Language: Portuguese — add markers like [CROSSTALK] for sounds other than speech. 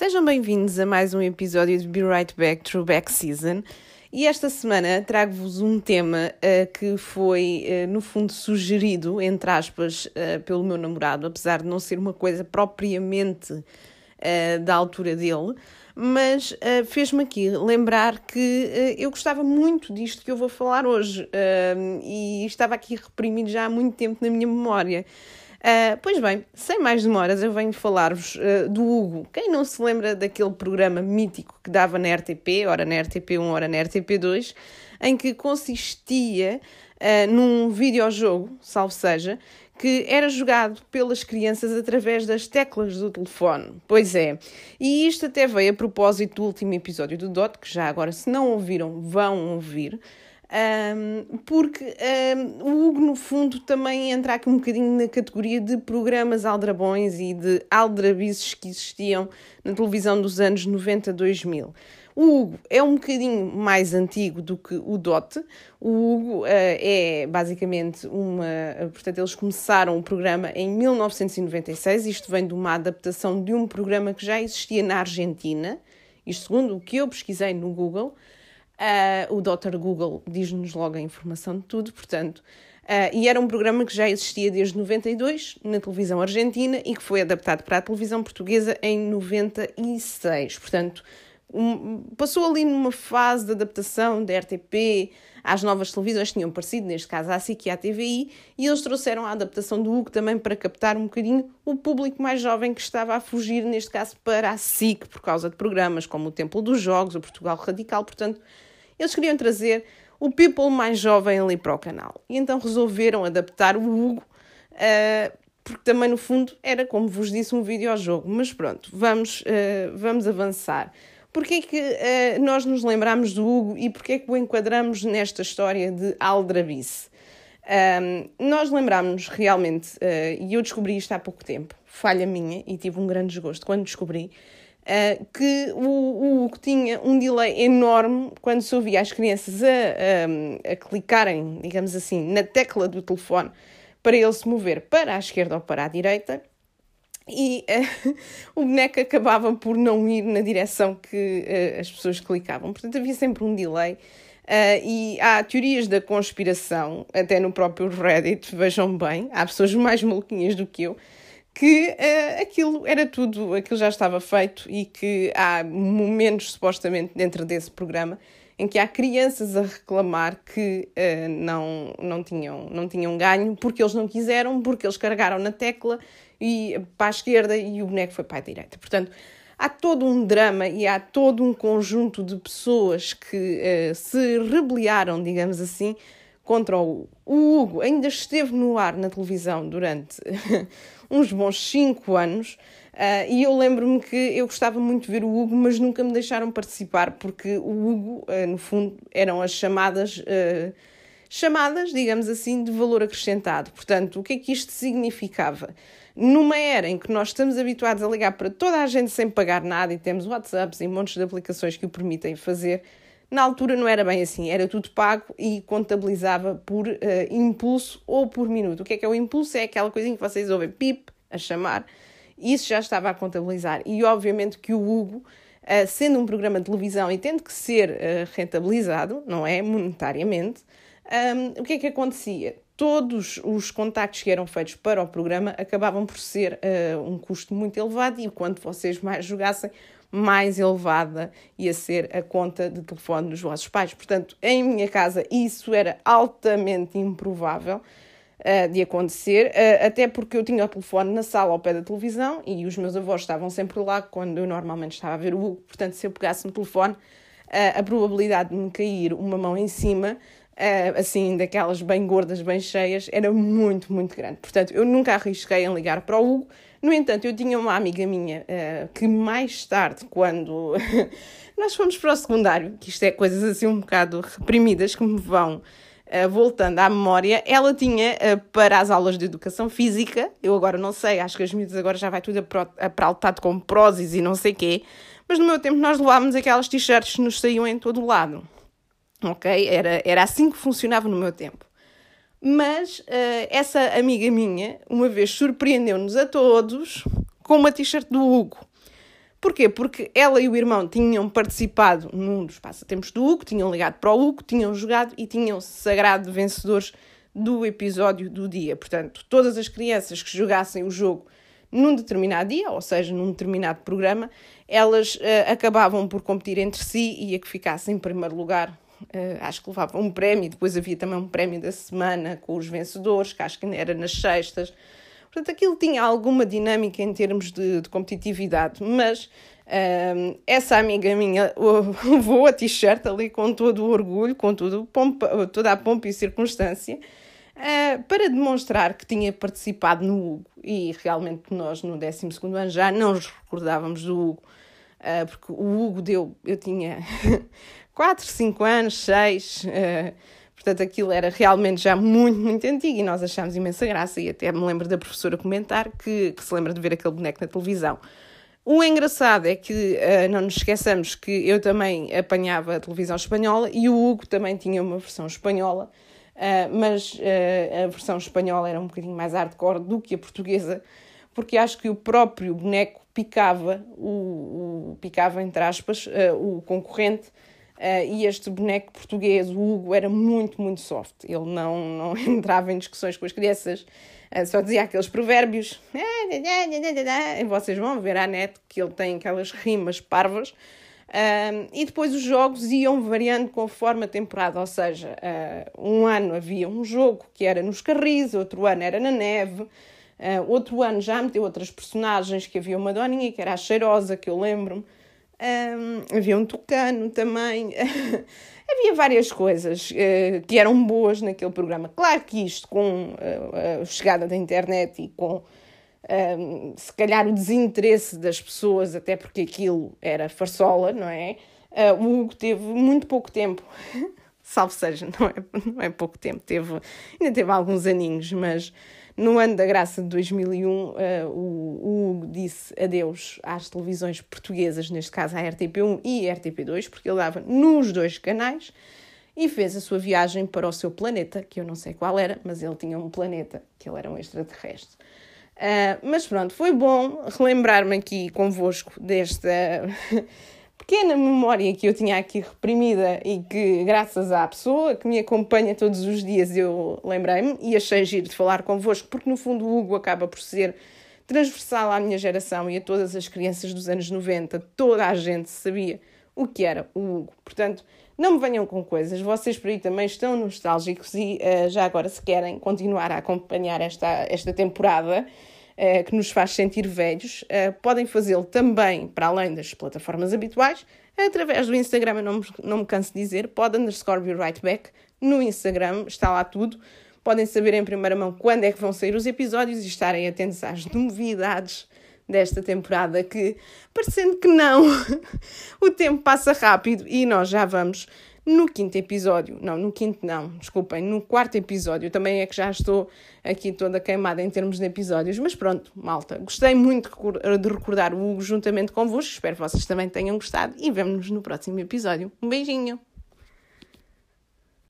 Sejam bem-vindos a mais um episódio de Be Right Back Throwback Season. E esta semana trago-vos um tema uh, que foi, uh, no fundo, sugerido, entre aspas, uh, pelo meu namorado, apesar de não ser uma coisa propriamente da altura dele, mas fez-me aqui lembrar que eu gostava muito disto que eu vou falar hoje e estava aqui reprimido já há muito tempo na minha memória. Uh, pois bem, sem mais demoras, eu venho falar-vos uh, do Hugo. Quem não se lembra daquele programa mítico que dava na RTP, ora na RTP1, ora na RTP2, em que consistia uh, num videojogo, salvo seja, que era jogado pelas crianças através das teclas do telefone. Pois é. E isto até veio a propósito do último episódio do DOT, que já agora, se não ouviram, vão ouvir. Um, porque um, o Hugo, no fundo, também entra aqui um bocadinho na categoria de programas aldrabões e de aldrabices que existiam na televisão dos anos 90, 2000. O Hugo é um bocadinho mais antigo do que o Dot. O Hugo uh, é basicamente uma. Portanto, eles começaram o programa em 1996. Isto vem de uma adaptação de um programa que já existia na Argentina. Isto segundo o que eu pesquisei no Google. Uh, o Dr. Google diz-nos logo a informação de tudo, portanto. Uh, e era um programa que já existia desde 92 na televisão argentina e que foi adaptado para a televisão portuguesa em 96. Portanto, um, passou ali numa fase de adaptação da RTP às novas televisões que tinham aparecido, neste caso à SIC e à TVI, e eles trouxeram a adaptação do Hugo também para captar um bocadinho o público mais jovem que estava a fugir, neste caso, para a SIC, por causa de programas como o Templo dos Jogos, o Portugal Radical, portanto eles queriam trazer o people mais jovem ali para o canal. E então resolveram adaptar o Hugo, uh, porque também no fundo era, como vos disse, um videojogo. Mas pronto, vamos, uh, vamos avançar. Porquê é que uh, nós nos lembramos do Hugo e porquê é que o enquadramos nesta história de Aldrabice? Um, nós lembrámos realmente, uh, e eu descobri isto há pouco tempo, falha minha, e tive um grande desgosto quando descobri, Uh, que o, o tinha um delay enorme quando se ouvia as crianças a, a, clicarem, digamos assim, na tecla do telefone para ele se mover para a esquerda ou para a direita e uh, [LAUGHS] o boneco acabava por não ir na direção que uh, as pessoas clicavam. Portanto, havia sempre um delay. Uh, e há teorias da conspiração, até no próprio Reddit, vejam bem, há pessoas mais maluquinhas do que eu, que aquilo era tudo, aquilo já estava feito e que há momentos supostamente dentro desse programa em que há crianças a reclamar que uh, não, não, tinham, não tinham ganho porque eles não quiseram, porque eles carregaram na tecla e para a esquerda e o boneco foi para a direita. Portanto, há todo um drama e há todo um conjunto de pessoas que uh, se rebelaram, digamos assim, contra o, o Hugo. Ainda esteve no ar na televisão durante [LAUGHS] uns bons 5 anos. Uh, e eu lembro-me que eu gostava muito de ver o Hugo, mas nunca me deixaram participar, porque o Hugo, uh, no fundo, eram as chamadas, uh, chamadas, digamos assim, de valor acrescentado. Portanto, o que é que isto significava? Numa era em que nós estamos habituados a ligar para toda a gente sem pagar nada e temos WhatsApps e montes de aplicações que o permitem fazer, na altura não era bem assim, era tudo pago e contabilizava por uh, impulso ou por minuto. O que é que é o impulso? É aquela coisinha que vocês ouvem pip a chamar. Isso já estava a contabilizar. E obviamente que o Hugo, uh, sendo um programa de televisão e tendo que ser uh, rentabilizado, não é? Monetariamente, um, o que é que acontecia? Todos os contactos que eram feitos para o programa acabavam por ser um custo muito elevado e quanto vocês mais jogassem, mais elevada ia ser a conta de telefone dos vossos pais. Portanto, em minha casa isso era altamente improvável uh, de acontecer, uh, até porque eu tinha o telefone na sala ao pé da televisão e os meus avós estavam sempre lá quando eu normalmente estava a ver o Hugo. Portanto, se eu pegasse no telefone, uh, a probabilidade de me cair uma mão em cima assim, daquelas bem gordas, bem cheias, era muito, muito grande. Portanto, eu nunca arrisquei em ligar para o Hugo, no entanto, eu tinha uma amiga minha uh, que mais tarde, quando [LAUGHS] nós fomos para o secundário, que isto é coisas assim um bocado reprimidas que me vão uh, voltando à memória, ela tinha uh, para as aulas de educação física, eu agora não sei, acho que as miúdas agora já vai tudo apraltado com prósis e não sei quê, mas no meu tempo nós levávamos aquelas t-shirts que nos saíam em todo o lado. Ok? Era, era assim que funcionava no meu tempo. Mas uh, essa amiga minha, uma vez surpreendeu-nos a todos com uma t-shirt do Hugo. Porquê? Porque ela e o irmão tinham participado num dos passatempos do Hugo, tinham ligado para o Hugo, tinham jogado e tinham se sagrado vencedores do episódio do dia. Portanto, todas as crianças que jogassem o jogo num determinado dia, ou seja, num determinado programa, elas uh, acabavam por competir entre si e a que ficasse em primeiro lugar. Uh, acho que levavam um prémio, depois havia também um prémio da semana com os vencedores, que acho que era nas sextas. Portanto, aquilo tinha alguma dinâmica em termos de, de competitividade, mas uh, essa amiga minha [LAUGHS] levou a t-shirt ali com todo o orgulho, com tudo, pompa, toda a pompa e circunstância, uh, para demonstrar que tinha participado no Hugo. E realmente nós, no 12 ano, já não nos recordávamos do Hugo, uh, porque o Hugo deu, eu tinha [LAUGHS] 4, 5 anos, 6. Portanto, aquilo era realmente já muito, muito antigo e nós achámos imensa graça. E até me lembro da professora comentar que, que se lembra de ver aquele boneco na televisão. O engraçado é que uh, não nos esqueçamos que eu também apanhava a televisão espanhola e o Hugo também tinha uma versão espanhola, uh, mas uh, a versão espanhola era um bocadinho mais hardcore do que a portuguesa, porque acho que o próprio boneco picava, o, o picava entre aspas, o concorrente Uh, e este boneco português, o Hugo, era muito, muito soft. Ele não, não [LAUGHS] entrava em discussões com as crianças, uh, só dizia aqueles provérbios. E vocês vão ver à net que ele tem aquelas rimas parvas. Uh, e depois os jogos iam variando conforme a temporada, ou seja, um ano havia um jogo que era nos carris, outro ano era na neve, outro ano já meteu outras personagens, que havia uma doninha que era a cheirosa, que eu lembro-me. Um, havia um tucano também. [LAUGHS] havia várias coisas uh, que eram boas naquele programa. Claro que isto, com uh, a chegada da internet e com um, se calhar o desinteresse das pessoas, até porque aquilo era farsola, não é? Uh, o Hugo teve muito pouco tempo. [LAUGHS] Salve seja, não é, não é pouco tempo, teve, ainda teve alguns aninhos, mas no ano da graça de 2001, uh, eh, o, Hugo disse adeus às televisões portuguesas, neste caso à RTP1 e RTP2, porque ele dava nos dois canais e fez a sua viagem para o seu planeta, que eu não sei qual era, mas ele tinha um planeta, que ele era um extraterrestre. Uh, mas pronto, foi bom relembrar-me aqui convosco desta pequena memória que eu tinha aqui reprimida e que, graças à pessoa que me acompanha todos os dias, eu lembrei-me e achei giro de falar convosco, porque no fundo o Hugo acaba por ser transversal à minha geração e a todas as crianças dos anos 90. Toda a gente sabia o que era o Hugo. Portanto, não me venham com coisas, vocês por aí também estão nostálgicos e uh, já agora, se querem continuar a acompanhar esta, esta temporada uh, que nos faz sentir velhos, uh, podem fazê-lo também para além das plataformas habituais, através do Instagram, eu não me, não me canso de dizer, pode underscore be right back no Instagram, está lá tudo. Podem saber em primeira mão quando é que vão sair os episódios e estarem atentos às novidades desta temporada que, parecendo que não, [LAUGHS] o tempo passa rápido e nós já vamos no quinto episódio, não, no quinto não, desculpem, no quarto episódio, também é que já estou aqui toda queimada em termos de episódios, mas pronto, malta, gostei muito de recordar o Hugo juntamente convosco, espero que vocês também tenham gostado e vemo-nos no próximo episódio. Um beijinho!